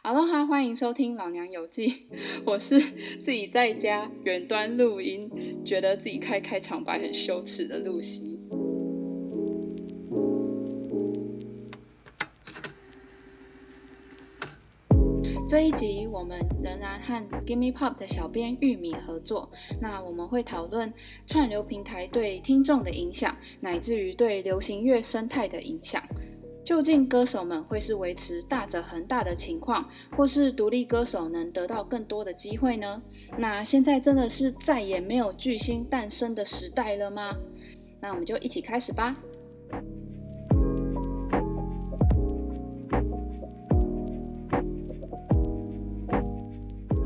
哈喽哈，欢迎收听《老娘有记》，我是自己在家远端录音，觉得自己开开场白很羞耻的露西。这一集我们仍然和 Gimme Pop 的小编玉米合作，那我们会讨论串流平台对听众的影响，乃至于对流行乐生态的影响。究竟歌手们会是维持大者恒大的情况，或是独立歌手能得到更多的机会呢？那现在真的是再也没有巨星诞生的时代了吗？那我们就一起开始吧。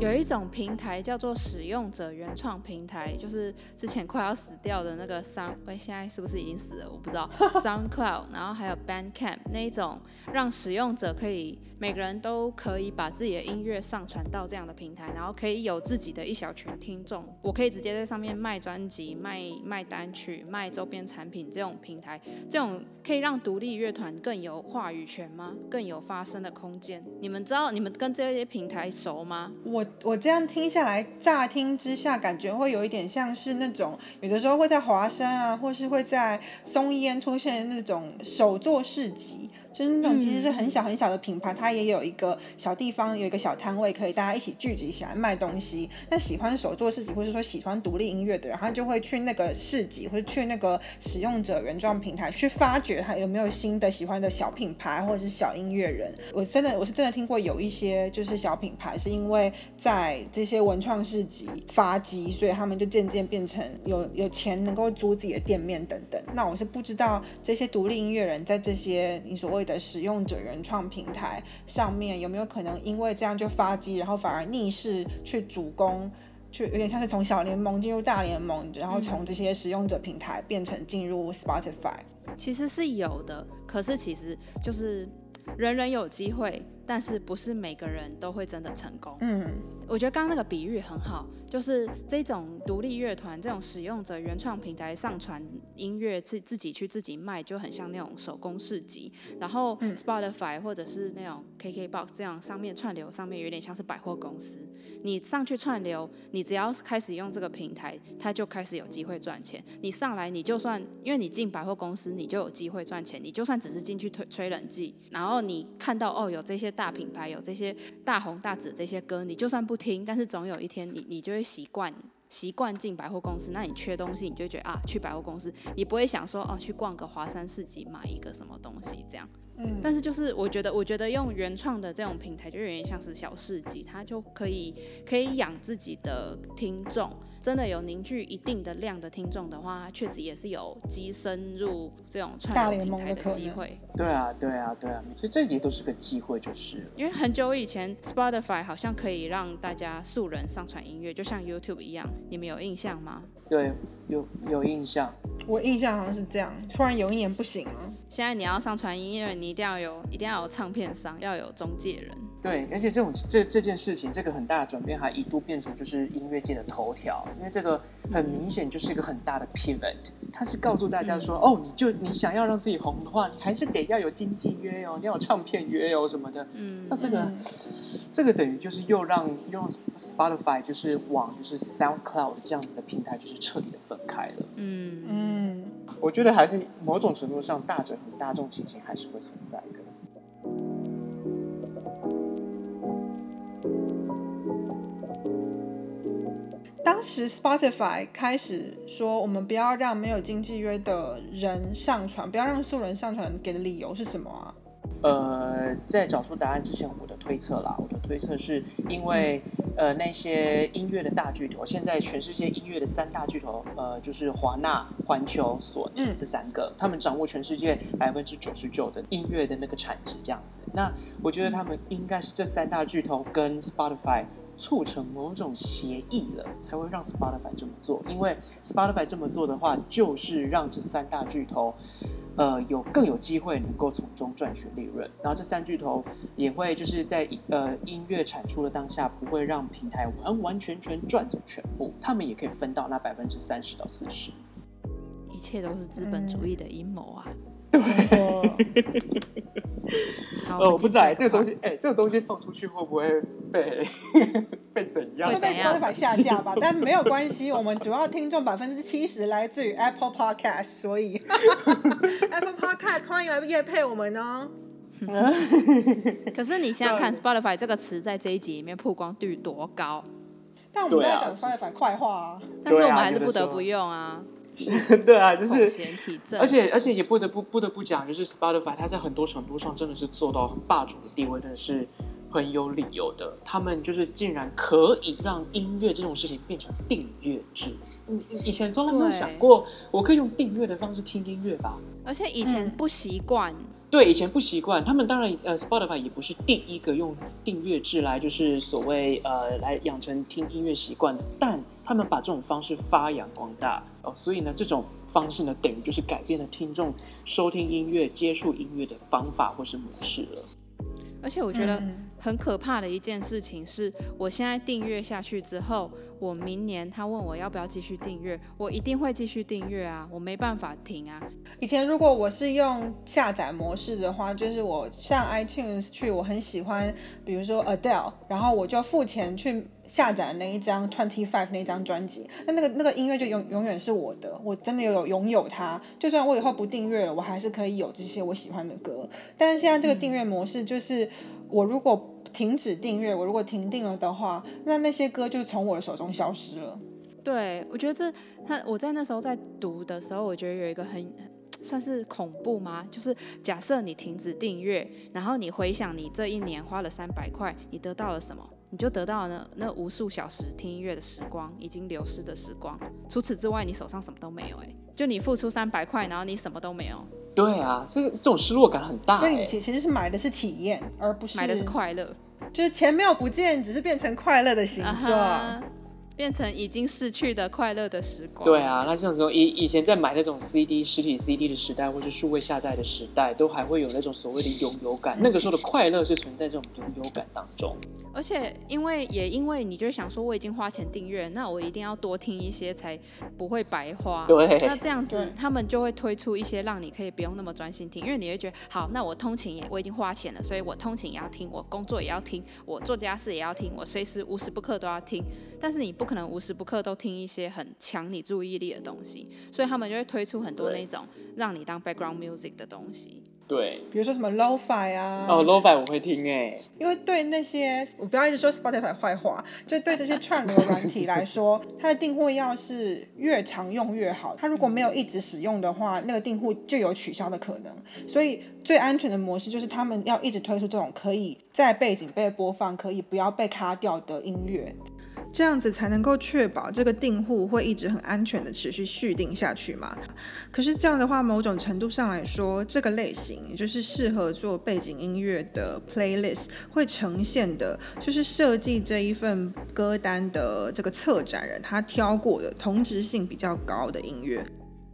有一种平台叫做使用者原创平台，就是之前快要死掉的那个 Sound，哎，现在是不是已经死了？我不知道。SoundCloud，然后还有 Bandcamp 那一种，让使用者可以每个人都可以把自己的音乐上传到这样的平台，然后可以有自己的一小群听众。我可以直接在上面卖专辑、卖卖单曲、卖周边产品。这种平台，这种可以让独立乐团更有话语权吗？更有发声的空间？你们知道你们跟这些平台熟吗？我。我这样听下来，乍听之下感觉会有一点像是那种，有的时候会在华山啊，或是会在松烟出现那种手作市集。就是那种其实是很小很小的品牌，它也有一个小地方，有一个小摊位，可以大家一起聚集起来卖东西。那喜欢手作市集，或者说喜欢独立音乐的人，他就会去那个市集，或者去那个使用者原创平台去发掘他有没有新的喜欢的小品牌或者是小音乐人。我真的我是真的听过有一些就是小品牌是因为在这些文创市集发迹，所以他们就渐渐变成有有钱能够租自己的店面等等。那我是不知道这些独立音乐人在这些你所谓。的使用者原创平台上面有没有可能因为这样就发迹，然后反而逆势去主攻，去有点像是从小联盟进入大联盟，然后从这些使用者平台变成进入 Spotify，其实是有的，可是其实就是人人有机会。但是不是每个人都会真的成功。嗯，我觉得刚刚那个比喻很好，就是这种独立乐团这种使用者原创平台上传音乐自自己去自己卖，就很像那种手工市集。然后 Spotify 或者是那种 KKBox 这样上面串流上面有点像是百货公司。你上去串流，你只要开始用这个平台，它就开始有机会赚钱。你上来，你就算因为你进百货公司，你就有机会赚钱。你就算只是进去吹吹冷气，然后你看到哦有这些。大品牌有这些大红大紫这些歌，你就算不听，但是总有一天你你就会习惯习惯进百货公司。那你缺东西，你就觉得啊，去百货公司，你不会想说哦，去逛个华山市集买一个什么东西这样。嗯。但是就是我觉得，我觉得用原创的这种平台，就有点像是小市集，它就可以可以养自己的听众。真的有凝聚一定的量的听众的话，确实也是有跻身入这种串流平台的机会。对啊，对啊，对啊，所以这一集都是个机会，就是。因为很久以前，Spotify 好像可以让大家素人上传音乐，就像 YouTube 一样，你们有印象吗？对，有有印象。我印象好像是这样，突然有一年不行了。现在你要上传音乐，你一定要有，一定要有唱片商，要有中介人。对，而且这种这这件事情，这个很大的转变，还一度变成就是音乐界的头条，因为这个很明显就是一个很大的 pivot，它是告诉大家说，哦，你就你想要让自己红的话，你还是得要有经纪约哦，你要有唱片约哦什么的。嗯，那这个这个等于就是又让用 Spotify 就是往就是 SoundCloud 这样子的平台就是彻底的分开了。嗯。嗯，我觉得还是某种程度上大者和大众情形还是会存在的。当时 Spotify 开始说，我们不要让没有经纪约的人上传，不要让素人上传，给的理由是什么啊？呃，在找出答案之前，我的推测啦，我的推测是因为呃那些音乐的大巨头，现在全世界音乐的三大巨头，呃，就是华纳、环球、索尼这三个，他们掌握全世界百分之九十九的音乐的那个产值，这样子。那我觉得他们应该是这三大巨头跟 Spotify。促成某种协议了，才会让 Spotify 这么做。因为 Spotify 这么做的话，就是让这三大巨头，呃，有更有机会能够从中赚取利润。然后这三巨头也会就是在呃音乐产出的当下，不会让平台完完全全赚走全部，他们也可以分到那百分之三十到四十。一切都是资本主义的阴谋啊！对。哦，我不在这个东西，哎，这个东西放出去会不会被 被怎样？会被 Spotify 下架吧？但没有关系，我们主要听众百分之七十来自于 Apple Podcast，所以 Apple Podcast 欢迎来夜配我们哦。可是你想想看，Spotify 这个词在这一集里面曝光率多高？但我们都在讲 Spotify 快话啊，但是我们还是不得不用啊。对啊，就是，而且而且也不得不不得不讲，就是 Spotify 它在很多程度上真的是做到霸主的地位，真的是很有理由的。他们就是竟然可以让音乐这种事情变成订阅制。嗯，以前从来没有想过，我可以用订阅的方式听音乐吧？而且以前不习惯。对，以前不习惯。他们当然，呃，Spotify 也不是第一个用订阅制来，就是所谓呃，来养成听音乐习惯的。但他们把这种方式发扬光大哦，所以呢，这种方式呢，等于就是改变了听众收听音乐、接触音乐的方法或是模式了。而且我觉得很可怕的一件事情是，我现在订阅下去之后，我明年他问我要不要继续订阅，我一定会继续订阅啊，我没办法停啊。以前如果我是用下载模式的话，就是我上 iTunes 去，我很喜欢，比如说 Adele，然后我就付钱去。下载那一张 Twenty Five 那张专辑，那那个那个音乐就永永远是我的，我真的有拥有它。就算我以后不订阅了，我还是可以有这些我喜欢的歌。但是现在这个订阅模式就是，我如果停止订阅，我如果停订了的话，那那些歌就从我的手中消失了。对，我觉得这他我在那时候在读的时候，我觉得有一个很算是恐怖吗？就是假设你停止订阅，然后你回想你这一年花了三百块，你得到了什么？你就得到了那那无数小时听音乐的时光，已经流失的时光。除此之外，你手上什么都没有。哎，就你付出三百块，然后你什么都没有。对啊，这个这种失落感很大。所以你其其实是买的是体验，而不是买的是快乐。就是钱没有不见，只是变成快乐的形状。变成已经逝去的快乐的时光。对啊，那像时候以以前在买那种 CD 实体 CD 的时代，或是数位下载的时代，都还会有那种所谓的拥有感。那个时候的快乐是存在这种拥有感当中。而且因为也因为你就想说，我已经花钱订阅，那我一定要多听一些才不会白花。对。那这样子，他们就会推出一些让你可以不用那么专心听，因为你会觉得，好，那我通勤也我已经花钱了，所以我通勤也要听，我工作也要听，我做家事也要听，我随时无时不刻都要听。但是你不可能无时不刻都听一些很抢你注意力的东西，所以他们就会推出很多那种让你当 background music 的东西。对，比如说什么 lofi 啊。哦，lofi 我会听哎。因为对那些我不要一直说 Spotify 坏话，就对这些串流软体来说，它的订户要是越常用越好。它如果没有一直使用的话，那个订户就有取消的可能。所以最安全的模式就是他们要一直推出这种可以在背景被播放、可以不要被卡掉的音乐。这样子才能够确保这个订户会一直很安全的持续续订下去嘛？可是这样的话，某种程度上来说，这个类型就是适合做背景音乐的 playlist 会呈现的，就是设计这一份歌单的这个策展人他挑过的同质性比较高的音乐。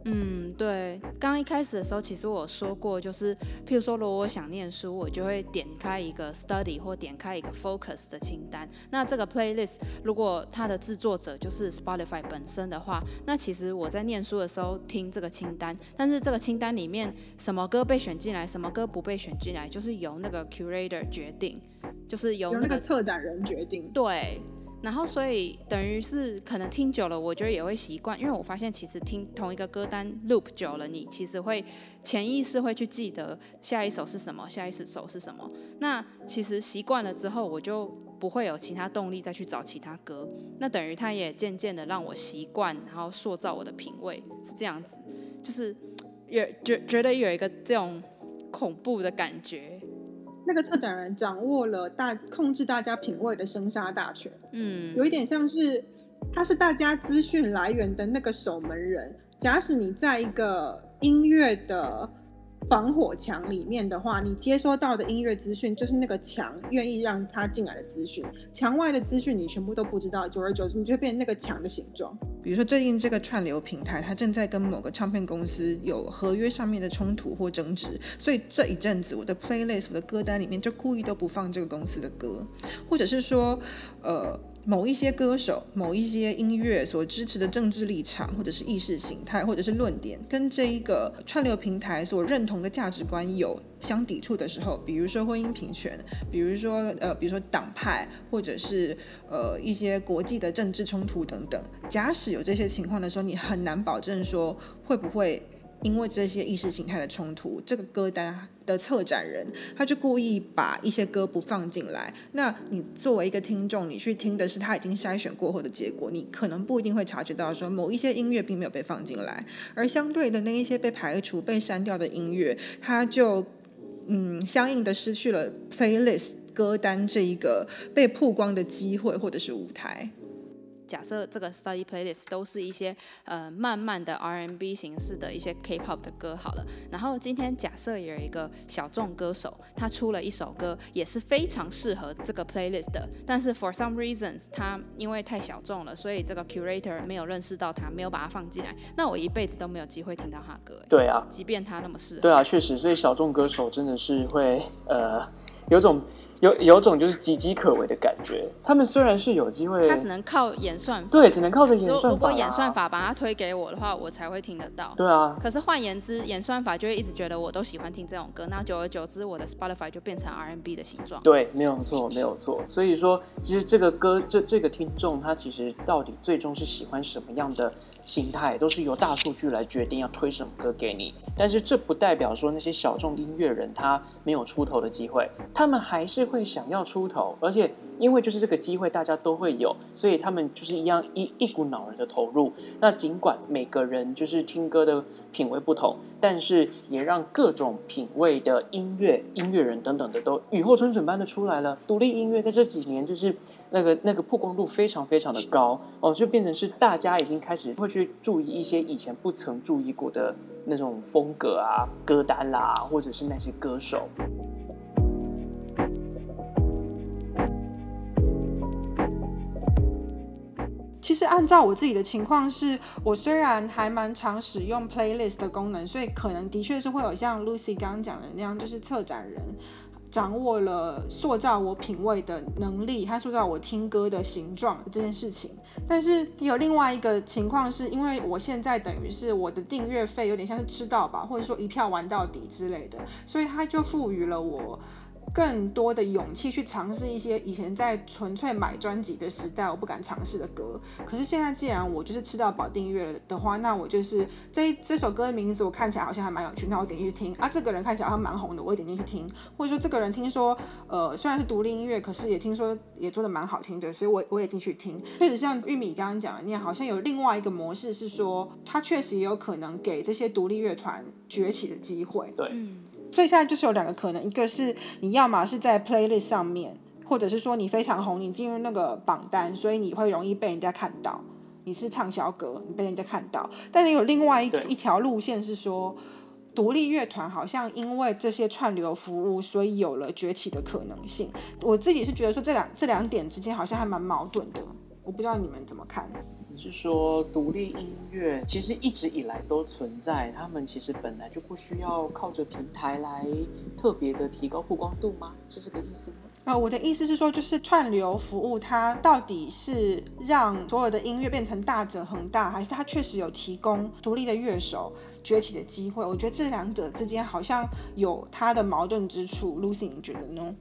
嗯，对，刚一开始的时候，其实我说过，就是譬如说，如果我想念书，我就会点开一个 study 或点开一个 focus 的清单。那这个 playlist 如果它的制作者就是 Spotify 本身的话，那其实我在念书的时候听这个清单，但是这个清单里面什么歌被选进来，什么歌不被选进来，就是由那个 curator 决定，就是由那个策展人决定。对。然后，所以等于是可能听久了，我觉得也会习惯，因为我发现其实听同一个歌单 loop 久了，你其实会潜意识会去记得下一首是什么，下一首是什么。那其实习惯了之后，我就不会有其他动力再去找其他歌。那等于它也渐渐的让我习惯，然后塑造我的品味是这样子，就是 有觉觉得有一个这种恐怖的感觉。那个策展人掌握了大控制大家品味的生杀大权，嗯，有一点像是他是大家资讯来源的那个守门人。假使你在一个音乐的。防火墙里面的话，你接收到的音乐资讯就是那个墙愿意让他进来的资讯，墙外的资讯你全部都不知道，久而久之你就会变成那个墙的形状。比如说最近这个串流平台，它正在跟某个唱片公司有合约上面的冲突或争执，所以这一阵子我的 playlist 我的歌单里面就故意都不放这个公司的歌，或者是说，呃。某一些歌手、某一些音乐所支持的政治立场，或者是意识形态，或者是论点，跟这一个串流平台所认同的价值观有相抵触的时候，比如说婚姻平权，比如说呃，比如说党派，或者是呃一些国际的政治冲突等等。假使有这些情况的时候，你很难保证说会不会。因为这些意识形态的冲突，这个歌单的策展人他就故意把一些歌不放进来。那你作为一个听众，你去听的是他已经筛选过后的结果，你可能不一定会察觉到说某一些音乐并没有被放进来，而相对的那一些被排除、被删掉的音乐，它就嗯相应的失去了 playlist 歌单这一个被曝光的机会或者是舞台。假设这个 study playlist 都是一些呃慢慢的 R&B 形式的一些 K-pop 的歌好了，然后今天假设有一个小众歌手，他出了一首歌也是非常适合这个 playlist 的，但是 for some reasons 他因为太小众了，所以这个 curator 没有认识到他，没有把它放进来，那我一辈子都没有机会听到他的歌。对啊，即便他那么适合。对啊，确实，所以小众歌手真的是会呃有种。有有种就是岌岌可危的感觉。他们虽然是有机会，他只能靠演算法，对，只能靠着演算法。如果演算法把它推给我的话，我才会听得到。对啊。可是换言之，演算法就会一直觉得我都喜欢听这种歌，那久而久之，我的 Spotify 就变成 R&B 的形状。对，没有错，没有错。所以说，其实这个歌，这这个听众他其实到底最终是喜欢什么样的形态，都是由大数据来决定要推什么歌给你。但是这不代表说那些小众音乐人他没有出头的机会，他们还是会想要出。头，而且因为就是这个机会，大家都会有，所以他们就是一样一一股脑儿的投入。那尽管每个人就是听歌的品味不同，但是也让各种品味的音乐、音乐人等等的都雨后春笋般的出来了。独立音乐在这几年就是那个那个曝光度非常非常的高哦，就变成是大家已经开始会去注意一些以前不曾注意过的那种风格啊、歌单啦，或者是那些歌手。其实按照我自己的情况，是我虽然还蛮常使用 playlist 的功能，所以可能的确是会有像 Lucy 刚刚讲的那样，就是策展人掌握了塑造我品味的能力，他塑造我听歌的形状这件事情。但是有另外一个情况，是因为我现在等于是我的订阅费有点像是吃到饱，或者说一票玩到底之类的，所以他就赋予了我。更多的勇气去尝试一些以前在纯粹买专辑的时代我不敢尝试的歌。可是现在既然我就是吃到保订阅的话，那我就是这这首歌的名字我看起来好像还蛮有趣，那我点进去听啊。这个人看起来好像蛮红的，我点进去听。或者说这个人听说呃虽然是独立音乐，可是也听说也做的蛮好听的，所以我我也进去听。确实像玉米刚刚讲的那样，好像有另外一个模式是说，它确实也有可能给这些独立乐团崛起的机会。对。所以现在就是有两个可能，一个是你要么是在 playlist 上面，或者是说你非常红，你进入那个榜单，所以你会容易被人家看到，你是畅销歌，你被人家看到。但是有另外一一条路线是说，独立乐团好像因为这些串流服务，所以有了崛起的可能性。我自己是觉得说这两这两点之间好像还蛮矛盾的，我不知道你们怎么看。是说独立音乐其实一直以来都存在，他们其实本来就不需要靠着平台来特别的提高曝光度吗？是这个意思吗？啊，我的意思是说，就是串流服务它到底是让所有的音乐变成大者恒大，还是它确实有提供独立的乐手崛起的机会？我觉得这两者之间好像有它的矛盾之处。Lucy，你觉得呢？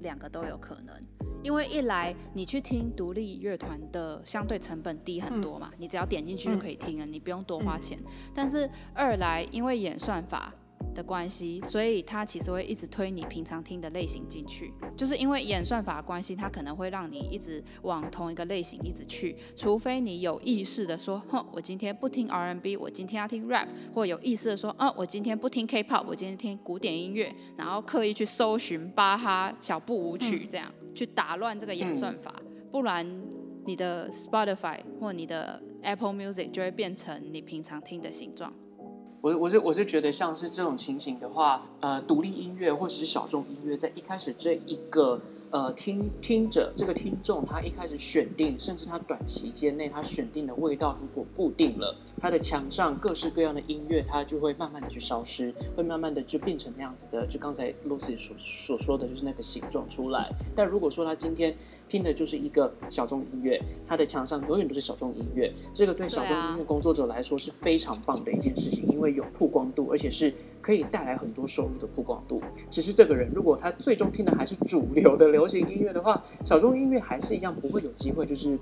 两个都有可能。因为一来你去听独立乐团的相对成本低很多嘛，你只要点进去就可以听了，你不用多花钱。但是二来因为演算法。的关系，所以它其实会一直推你平常听的类型进去，就是因为演算法关系，它可能会让你一直往同一个类型一直去，除非你有意识的说，哼，我今天不听 R&B，我今天要听 rap，或有意识的说，啊，我今天不听 K-pop，我今天听古典音乐，然后刻意去搜寻巴哈小步舞曲，这样去打乱这个演算法，不然你的 Spotify 或你的 Apple Music 就会变成你平常听的形状。我我是我是觉得像是这种情形的话，呃，独立音乐或者是小众音乐，在一开始这一个呃听听者这个听众他一开始选定，甚至他短期间内他选定的味道如果固定了，他的墙上各式各样的音乐，它就会慢慢的去消失，会慢慢的就变成那样子的，就刚才 Lucy 所所说的就是那个形状出来。但如果说他今天听的就是一个小众音乐，他的墙上永远都是小众音乐，这个对小众音乐工作者来说是非常棒的一件事情，因为有曝光度，而且是可以带来很多收入的曝光度。其实这个人如果他最终听的还是主流的流行音乐的话，小众音乐还是一样不会有机会就是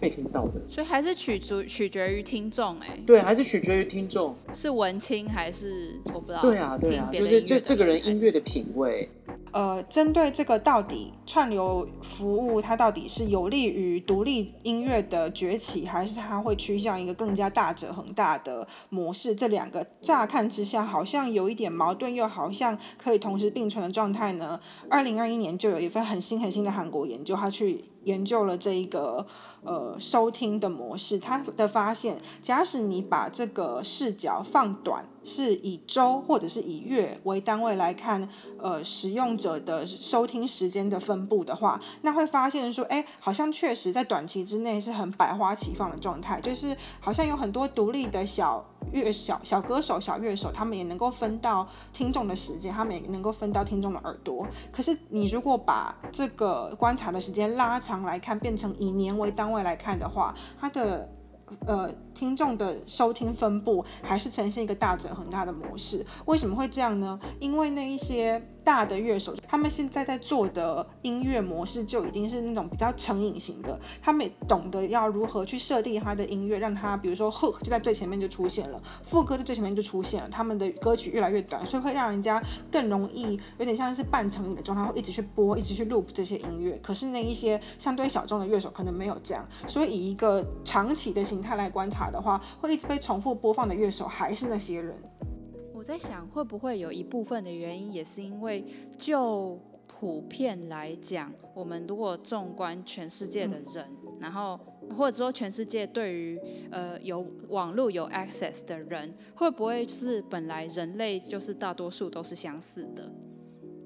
被听到的。所以还是取决取决于听众哎。对，还是取决于听众是文青还是我不知道。对啊，对啊，就是这这个人音乐的品味。呃，针对这个到底串流服务它到底是有利于独立音乐的崛起，还是它会趋向一个更加大者恒大的模式？这两个乍看之下好像有一点矛盾，又好像可以同时并存的状态呢？二零二一年就有一份很新很新的韩国研究，它去研究了这一个。呃，收听的模式，他的发现，假使你把这个视角放短，是以周或者是以月为单位来看，呃，使用者的收听时间的分布的话，那会发现说，哎，好像确实在短期之内是很百花齐放的状态，就是好像有很多独立的小。乐小小歌手、小乐手，他们也能够分到听众的时间，他们也能够分到听众的耳朵。可是，你如果把这个观察的时间拉长来看，变成以年为单位来看的话，它的呃听众的收听分布还是呈现一个大整很大的模式。为什么会这样呢？因为那一些。大的乐手，他们现在在做的音乐模式就已经是那种比较成瘾型的。他们懂得要如何去设定他的音乐，让他比如说 hook 就在最前面就出现了，副歌在最前面就出现了。他们的歌曲越来越短，所以会让人家更容易有点像是半成瘾的状态，会一直去播，一直去 loop 这些音乐。可是那一些相对小众的乐手可能没有这样，所以以一个长期的形态来观察的话，会一直被重复播放的乐手还是那些人。我在想，会不会有一部分的原因，也是因为就普遍来讲，我们如果纵观全世界的人，然后或者说全世界对于呃有网络有 access 的人，会不会就是本来人类就是大多数都是相似的，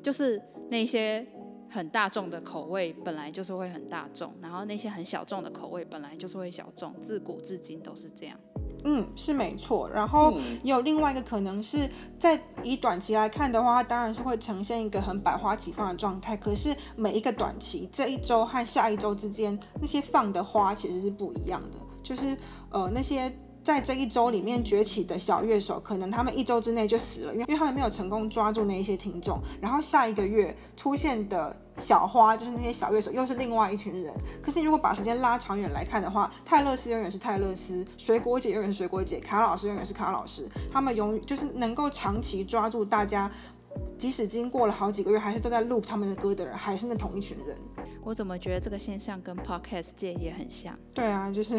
就是那些很大众的口味本来就是会很大众，然后那些很小众的口味本来就是会小众，自古至今都是这样。嗯，是没错。然后有另外一个可能是在以短期来看的话，它当然是会呈现一个很百花齐放的状态。可是每一个短期这一周和下一周之间，那些放的花其实是不一样的。就是呃，那些在这一周里面崛起的小乐手，可能他们一周之内就死了，因为因为他们没有成功抓住那一些听众。然后下一个月出现的。小花就是那些小乐手，又是另外一群人。可是你如果把时间拉长远来看的话，泰勒斯永远是泰勒斯，水果姐永远是水果姐，卡老师永远是卡老师。他们永就是能够长期抓住大家，即使经过了好几个月，还是都在录他们的歌的人，还是那同一群人。我怎么觉得这个现象跟 podcast 界也很像？对啊，就是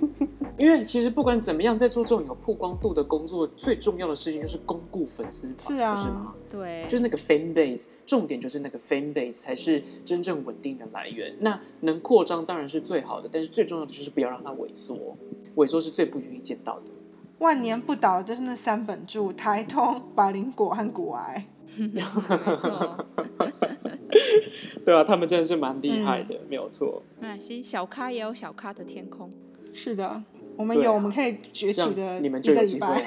因为其实不管怎么样，在做这种有曝光度的工作，最重要的事情就是巩固粉丝团，是啊，是吗？对，就是那个 fan base，重点就是那个 fan base 才是真正稳定的来源。那能扩张当然是最好的，但是最重要的就是不要让它萎缩，萎缩是最不愿意见到的。万年不倒就是那三本柱：台通、百灵果和骨癌。没错。对啊，他们真的是蛮厉害的，没有错。那其实小咖也有小咖的天空。是的，我们有我们可以崛起的你们就有机会。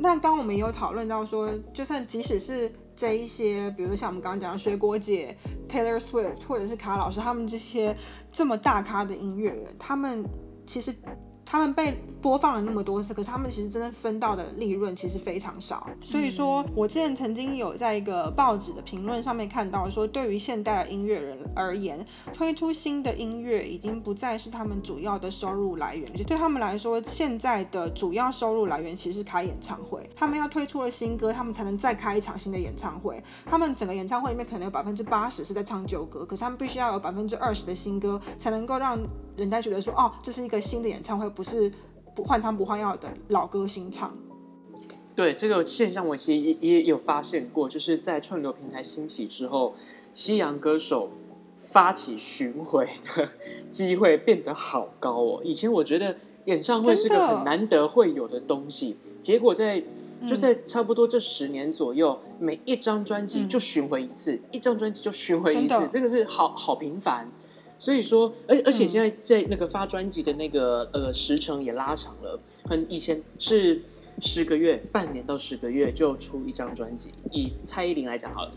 那刚我们也有讨论到说，就算即使是这一些，比如像我们刚刚讲的水果姐、Taylor Swift，或者是卡老师，他们这些这么大咖的音乐人，他们其实。他们被播放了那么多次，可是他们其实真的分到的利润其实非常少。所以说我之前曾经有在一个报纸的评论上面看到说，对于现代的音乐人而言，推出新的音乐已经不再是他们主要的收入来源。就对他们来说，现在的主要收入来源其实是开演唱会。他们要推出了新歌，他们才能再开一场新的演唱会。他们整个演唱会里面可能有百分之八十是在唱旧歌，可是他们必须要有百分之二十的新歌，才能够让。人家觉得说，哦，这是一个新的演唱会，不是不换汤不换药的老歌新唱。对这个现象，我其实也也有发现过，就是在串流平台兴起之后，西洋歌手发起巡回的机会变得好高哦。以前我觉得演唱会是个很难得会有的东西，结果在就在差不多这十年左右，每一张专辑就巡回一次，一张专辑就巡回一次，这个是好好频繁。所以说，而而且现在在那个发专辑的那个呃时程也拉长了，很以前是十个月、半年到十个月就出一张专辑。以蔡依林来讲好了。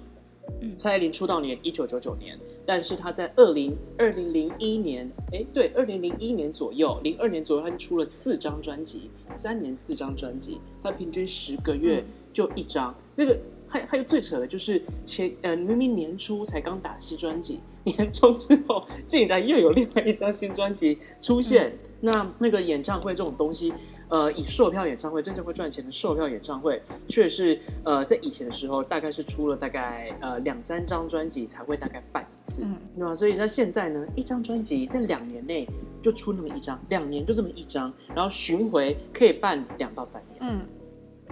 嗯蔡依林出道年一九九九年，但是她在二零二零零一年，哎，对，二零零一年左右，零二年左右，她就出了四张专辑，三年四张专辑，她平均十个月就一张。这个还还有最扯的就是前呃明明年初才刚打新专辑。年终之后，竟然又有另外一张新专辑出现。那那个演唱会这种东西，呃，以售票演唱会真正会赚钱的售票演唱会，却是呃，在以前的时候，大概是出了大概呃两三张专辑才会大概办一次，对吧？所以在现在呢，一张专辑在两年内就出那么一张，两年就这么一张，然后巡回可以办两到三年。嗯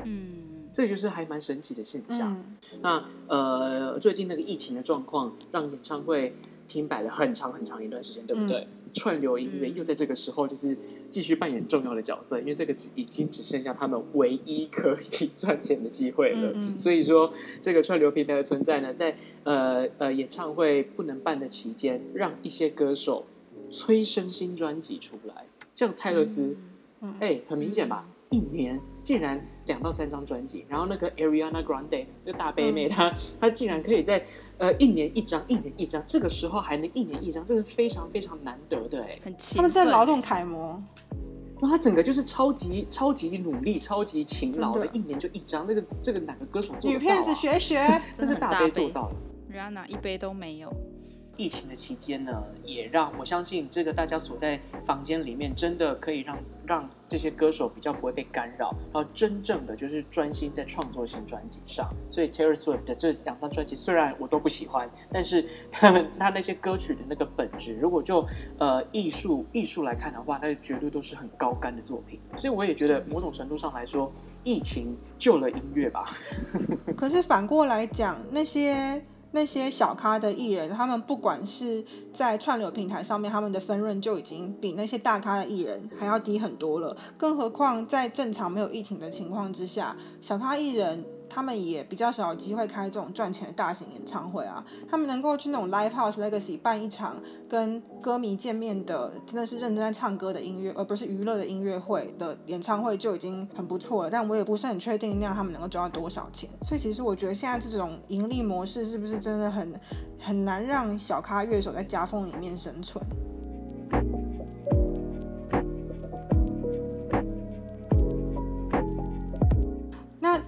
嗯。这就是还蛮神奇的现象。那呃，最近那个疫情的状况，让演唱会停摆了很长很长一段时间，对不对？串流音乐又在这个时候就是继续扮演重要的角色，因为这个已经只剩下他们唯一可以 赚钱的机会了。所以说，这个串流平台的存在呢，在呃呃演唱会不能办的期间，让一些歌手催生新专辑出来，像泰勒斯，哎，很明显吧？一年竟然。两到三张专辑，然后那个 Ariana Grande 那个大杯妹，她她竟然可以在呃一年一张，一年一张，这个时候还能一年一张，这是非常非常难得的哎。很他们在劳动楷模，哇，他整个就是超级超级努力、超级勤劳的，一年就一张，那个这个哪个歌手做女骗子学学，这是大杯做到了，Rihanna 一杯都没有。疫情的期间呢，也让我相信这个大家锁在房间里面，真的可以让让这些歌手比较不会被干扰，然后真正的就是专心在创作新专辑上。所以 Taylor Swift 的这两张专辑虽然我都不喜欢，但是他们他那些歌曲的那个本质，如果就呃艺术艺术来看的话，那绝对都是很高干的作品。所以我也觉得某种程度上来说，疫情救了音乐吧。可是反过来讲，那些。那些小咖的艺人，他们不管是在串流平台上面，他们的分润就已经比那些大咖的艺人还要低很多了。更何况在正常没有疫情的情况之下，小咖艺人。他们也比较少有机会开这种赚钱的大型演唱会啊，他们能够去那种 live house legacy 办一场跟歌迷见面的，真的是认真在唱歌的音乐，而不是娱乐的音乐会的演唱会就已经很不错了。但我也不是很确定那样他们能够赚到多少钱。所以其实我觉得现在这种盈利模式是不是真的很很难让小咖乐手在夹缝里面生存？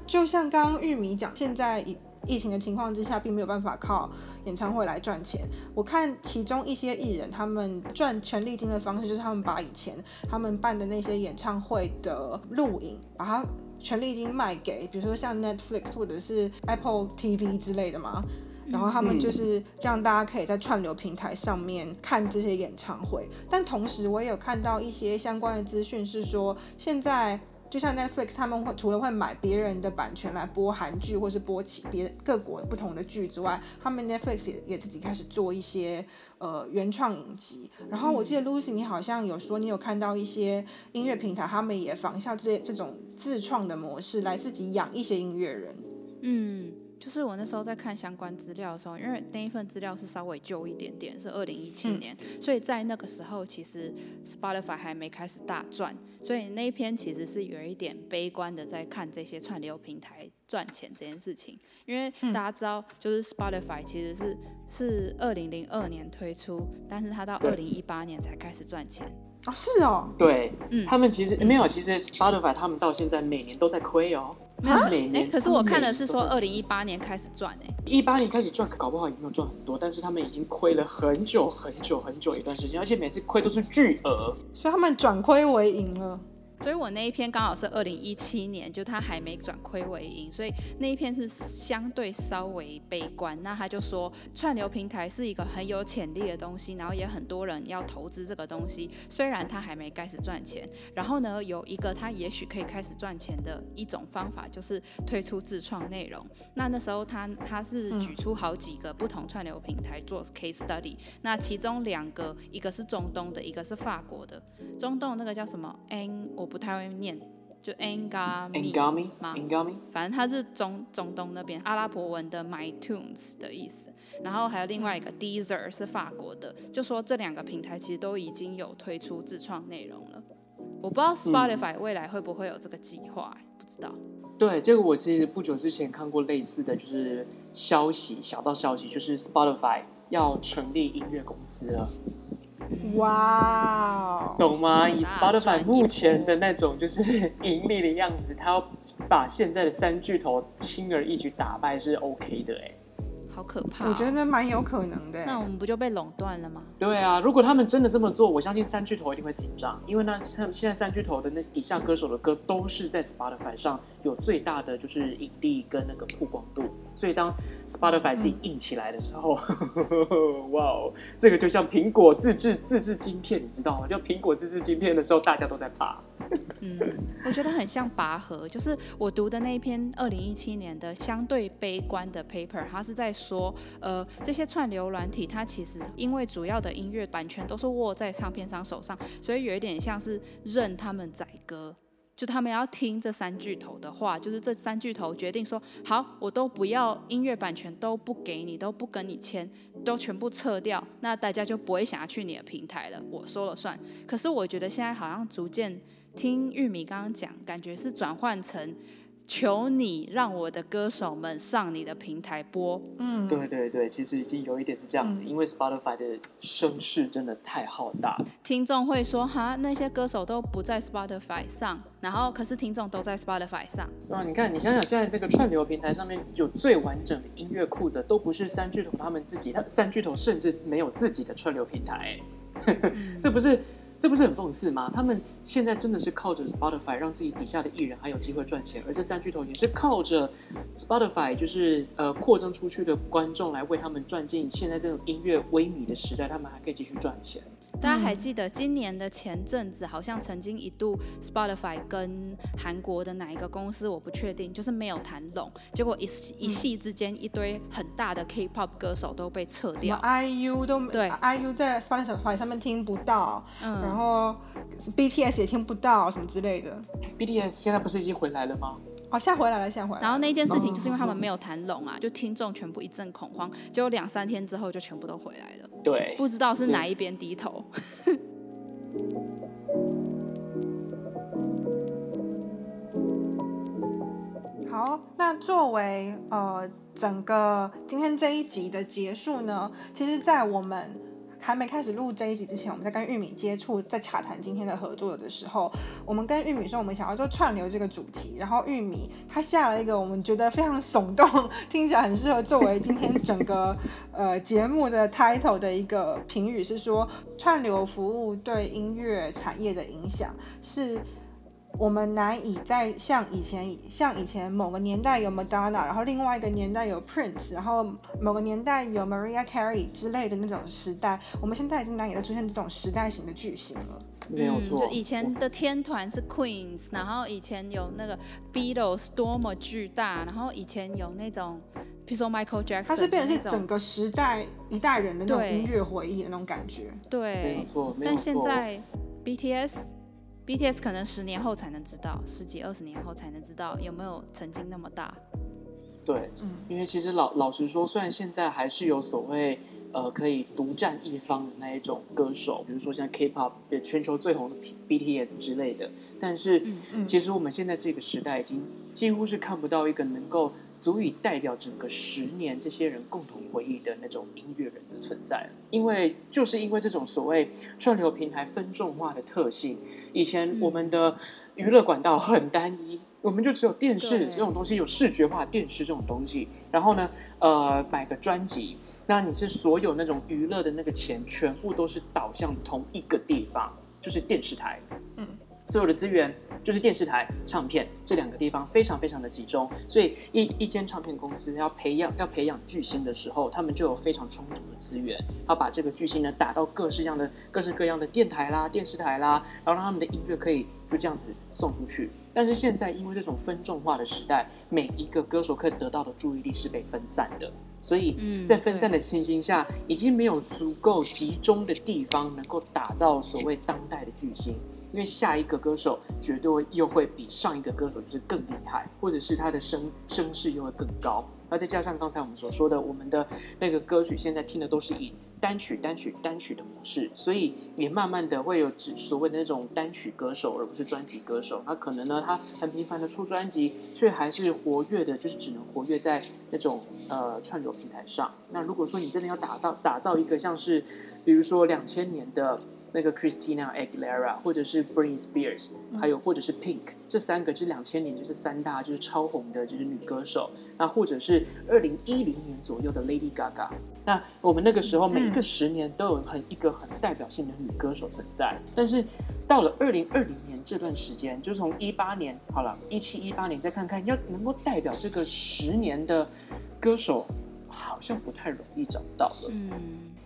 就像刚刚玉米讲，现在疫疫情的情况之下，并没有办法靠演唱会来赚钱。我看其中一些艺人，他们赚权利金的方式，就是他们把以前他们办的那些演唱会的录影，把它权利金卖给，比如说像 Netflix 或者是 Apple TV 之类的嘛。然后他们就是让大家可以在串流平台上面看这些演唱会。但同时，我也有看到一些相关的资讯，是说现在。就像 Netflix，他们会除了会买别人的版权来播韩剧，或是播其别各国不同的剧之外，他们 Netflix 也也自己开始做一些呃原创影集。然后我记得 Lucy，你好像有说你有看到一些音乐平台，他们也仿效这这种自创的模式来自己养一些音乐人。嗯。就是我那时候在看相关资料的时候，因为那一份资料是稍微旧一点点，是二零一七年，所以在那个时候其实 Spotify 还没开始大赚，所以那一篇其实是有一点悲观的在看这些串流平台赚钱这件事情，因为大家知道，就是 Spotify 其实是是二零零二年推出，但是它到二零一八年才开始赚钱。啊，是哦，对，嗯，他们其实没有，其实 Spotify 他们到现在每年都在亏哦。每年，可是我看的是说二零一八年开始赚哎，一八年开始赚，搞不好也没有赚很多，但是他们已经亏了很久很久很久一段时间，而且每次亏都是巨额，所以他们转亏为盈了。所以我那一篇刚好是二零一七年，就他还没转亏为盈，所以那一篇是相对稍微悲观。那他就说，串流平台是一个很有潜力的东西，然后也很多人要投资这个东西。虽然他还没开始赚钱，然后呢，有一个他也许可以开始赚钱的一种方法，就是推出自创内容。那那时候他他是举出好几个不同串流平台做 case study，那其中两个，一个是中东的，一个是法国的。中东那个叫什么 N。不太会念，就 Angami 吗？反正它是中中东那边阿拉伯文的 My Tunes 的意思。然后还有另外一个 Deezer 是法国的，就说这两个平台其实都已经有推出自创内容了。我不知道 Spotify 未来会不会有这个计划，不知道。对，这个我其实不久之前看过类似的就是消息，小道消息，就是 Spotify 要成立音乐公司了。哇，懂吗？以 Spotify 目前的那种就是 盈利的样子，他要把现在的三巨头轻而易举打败是 OK 的哎。好可怕！我觉得蛮有可能的。那我们不就被垄断了吗？对啊，如果他们真的这么做，我相信三巨头一定会紧张，因为那他们现在三巨头的那底下歌手的歌都是在 Spotify 上有最大的就是引力跟那个曝光度，所以当 Spotify 自己硬起来的时候，哇哦，这个就像苹果自制自制晶片，你知道吗？就苹果自制晶片的时候，大家都在怕。嗯，我觉得很像拔河，就是我读的那一篇二零一七年的相对悲观的 paper，它是在说，呃，这些串流软体它其实因为主要的音乐版权都是握在唱片商手上，所以有一点像是任他们宰割，就他们要听这三巨头的话，就是这三巨头决定说，好，我都不要音乐版权，都不给你，都不跟你签，都全部撤掉，那大家就不会想要去你的平台了，我说了算。可是我觉得现在好像逐渐。听玉米刚刚讲，感觉是转换成求你让我的歌手们上你的平台播。嗯，对对对，其实已经有一点是这样子，因为 Spotify 的声势真的太浩大。听众会说哈，那些歌手都不在 Spotify 上，然后可是听众都在 Spotify 上。啊，你看，你想想，现在那个串流平台上面有最完整的音乐库的，都不是三巨头他们自己，他三巨头甚至没有自己的串流平台，这不是。这不是很讽刺吗？他们现在真的是靠着 Spotify 让自己底下的艺人还有机会赚钱，而这三巨头也是靠着 Spotify 就是呃扩张出去的观众来为他们赚进现在这种音乐微米的时代，他们还可以继续赚钱。大家还记得今年的前阵子，好像曾经一度 Spotify 跟韩国的哪一个公司，我不确定，就是没有谈拢，结果一一夕之间，一堆很大的 K-pop 歌手都被撤掉，IU 都对，IU 在 Spotify 上面听不到，嗯，然后 BTS 也听不到什么之类的。BTS 现在不是已经回来了吗？哦，下回来了，下回来。然后那件事情就是因为他们没有谈拢啊，就听众全部一阵恐慌，结果两三天之后就全部都回来了。对，不知道是哪一边低头。好，那作为呃整个今天这一集的结束呢，其实，在我们。还没开始录这一集之前，我们在跟玉米接触，在洽谈今天的合作的时候，我们跟玉米说，我们想要做串流这个主题，然后玉米他下了一个我们觉得非常耸动，听起来很适合作为今天整个呃节目的 title 的一个评语，是说串流服务对音乐产业的影响是。我们难以再像以前，像以前某个年代有 Madonna，然后另外一个年代有 Prince，然后某个年代有 Maria Carey 之类的那种时代，我们现在已经难以再出现这种时代型的巨星了。没有错，就以前的天团是 Queens，然后以前有那个 Beatles 多么巨大，然后以前有那种，比如说 Michael Jackson，它是变成是整个时代一代人的那种音乐回忆的那种感觉。对，没有错，但现在 BTS。BTS 可能十年后才能知道，十几二十年后才能知道有没有曾经那么大。对，嗯，因为其实老老实说，虽然现在还是有所谓呃可以独占一方的那一种歌手，比如说像 K-pop 全球最红的 BTS 之类的，但是其实我们现在这个时代已经几乎是看不到一个能够。足以代表整个十年这些人共同回忆的那种音乐人的存在，因为就是因为这种所谓串流平台分众化的特性，以前我们的娱乐管道很单一，我们就只有电视这种东西，有视觉化电视这种东西，然后呢，呃，买个专辑，那你是所有那种娱乐的那个钱全部都是导向同一个地方，就是电视台，嗯。所有的资源就是电视台、唱片这两个地方非常非常的集中，所以一一间唱片公司要培养要培养巨星的时候，他们就有非常充足的资源，要把这个巨星呢打到各式样的各式各样的电台啦、电视台啦，然后让他们的音乐可以就这样子送出去。但是现在因为这种分众化的时代，每一个歌手可以得到的注意力是被分散的。所以在分散的情形下，已经没有足够集中的地方能够打造所谓当代的巨星，因为下一个歌手绝对又会比上一个歌手就是更厉害，或者是他的声声势又会更高。那再加上刚才我们所说的，我们的那个歌曲现在听的都是以。单曲、单曲、单曲的模式，所以也慢慢的会有指所谓的那种单曲歌手，而不是专辑歌手。那可能呢，他很频繁的出专辑，却还是活跃的，就是只能活跃在那种呃串流平台上。那如果说你真的要打造打造一个像是，比如说两千年的。那个 Christina Aguilera，或者是 Britney Spears，还有或者是 Pink，这三个就是两千年就是三大就是超红的就是女歌手。那或者是二零一零年左右的 Lady Gaga。那我们那个时候每一个十年都有很一个很代表性的女歌手存在。但是到了二零二零年这段时间，就从一八年好了，一七一八年再看看，要能够代表这个十年的歌手，好像不太容易找到了。嗯，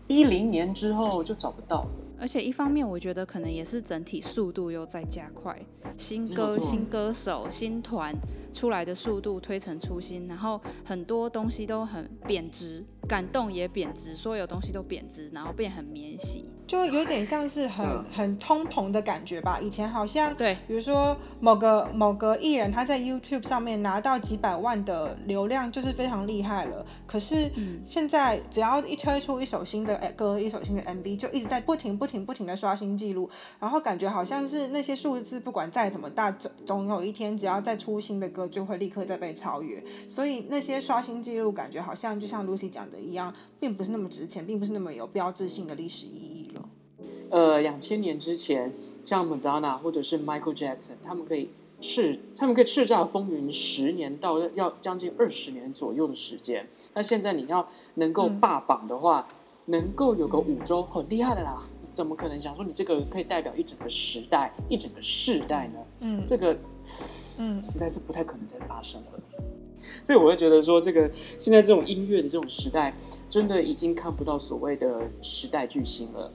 一零年之后就找不到了。而且一方面，我觉得可能也是整体速度又在加快，新歌、新歌手、新团出来的速度推陈出新，然后很多东西都很贬值，感动也贬值，所有东西都贬值，然后变很免洗。就有点像是很很通膨的感觉吧。以前好像对，比如说某个某个艺人他在 YouTube 上面拿到几百万的流量，就是非常厉害了。可是现在只要一推出一首新的歌，一首新的 MV，就一直在不停不停不停的刷新记录，然后感觉好像是那些数字不管再怎么大，总总有一天只要再出新的歌，就会立刻再被超越。所以那些刷新记录，感觉好像就像 Lucy 讲的一样，并不是那么值钱，并不是那么有标志性的历史意义了。呃，两千年之前，像 Madonna 或者是 Michael Jackson，他们可以叱，他们可以叱咤风云十年到要将近二十年左右的时间。那现在你要能够霸榜的话，能够有个五周，很厉害的啦。怎么可能想说你这个可以代表一整个时代、一整个世代呢？嗯，这个，嗯，实在是不太可能再发生了。所以我会觉得说，这个现在这种音乐的这种时代，真的已经看不到所谓的时代巨星了。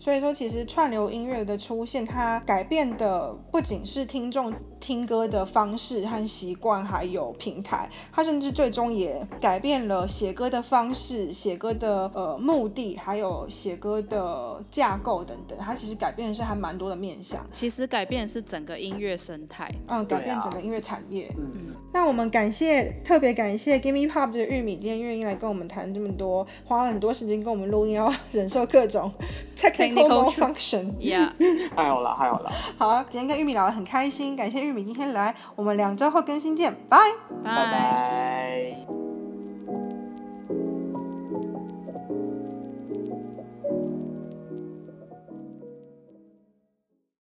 所以说，其实串流音乐的出现，它改变的不仅是听众听歌的方式和习惯，还有平台，它甚至最终也改变了写歌的方式、写歌的呃目的，还有写歌的架构等等。它其实改变的是还蛮多的面向。其实改变的是整个音乐生态，嗯，改变整个音乐产业。嗯，那我们感谢，特别感谢 Gimme Pop 的玉米今天愿意来跟我们谈这么多，花了很多时间跟我们录音，要 忍受各种 tech。technical function，yeah，还有了，还有了。好，今天跟玉米聊得很开心，感谢玉米今天来，我们两周后更新见，拜拜拜。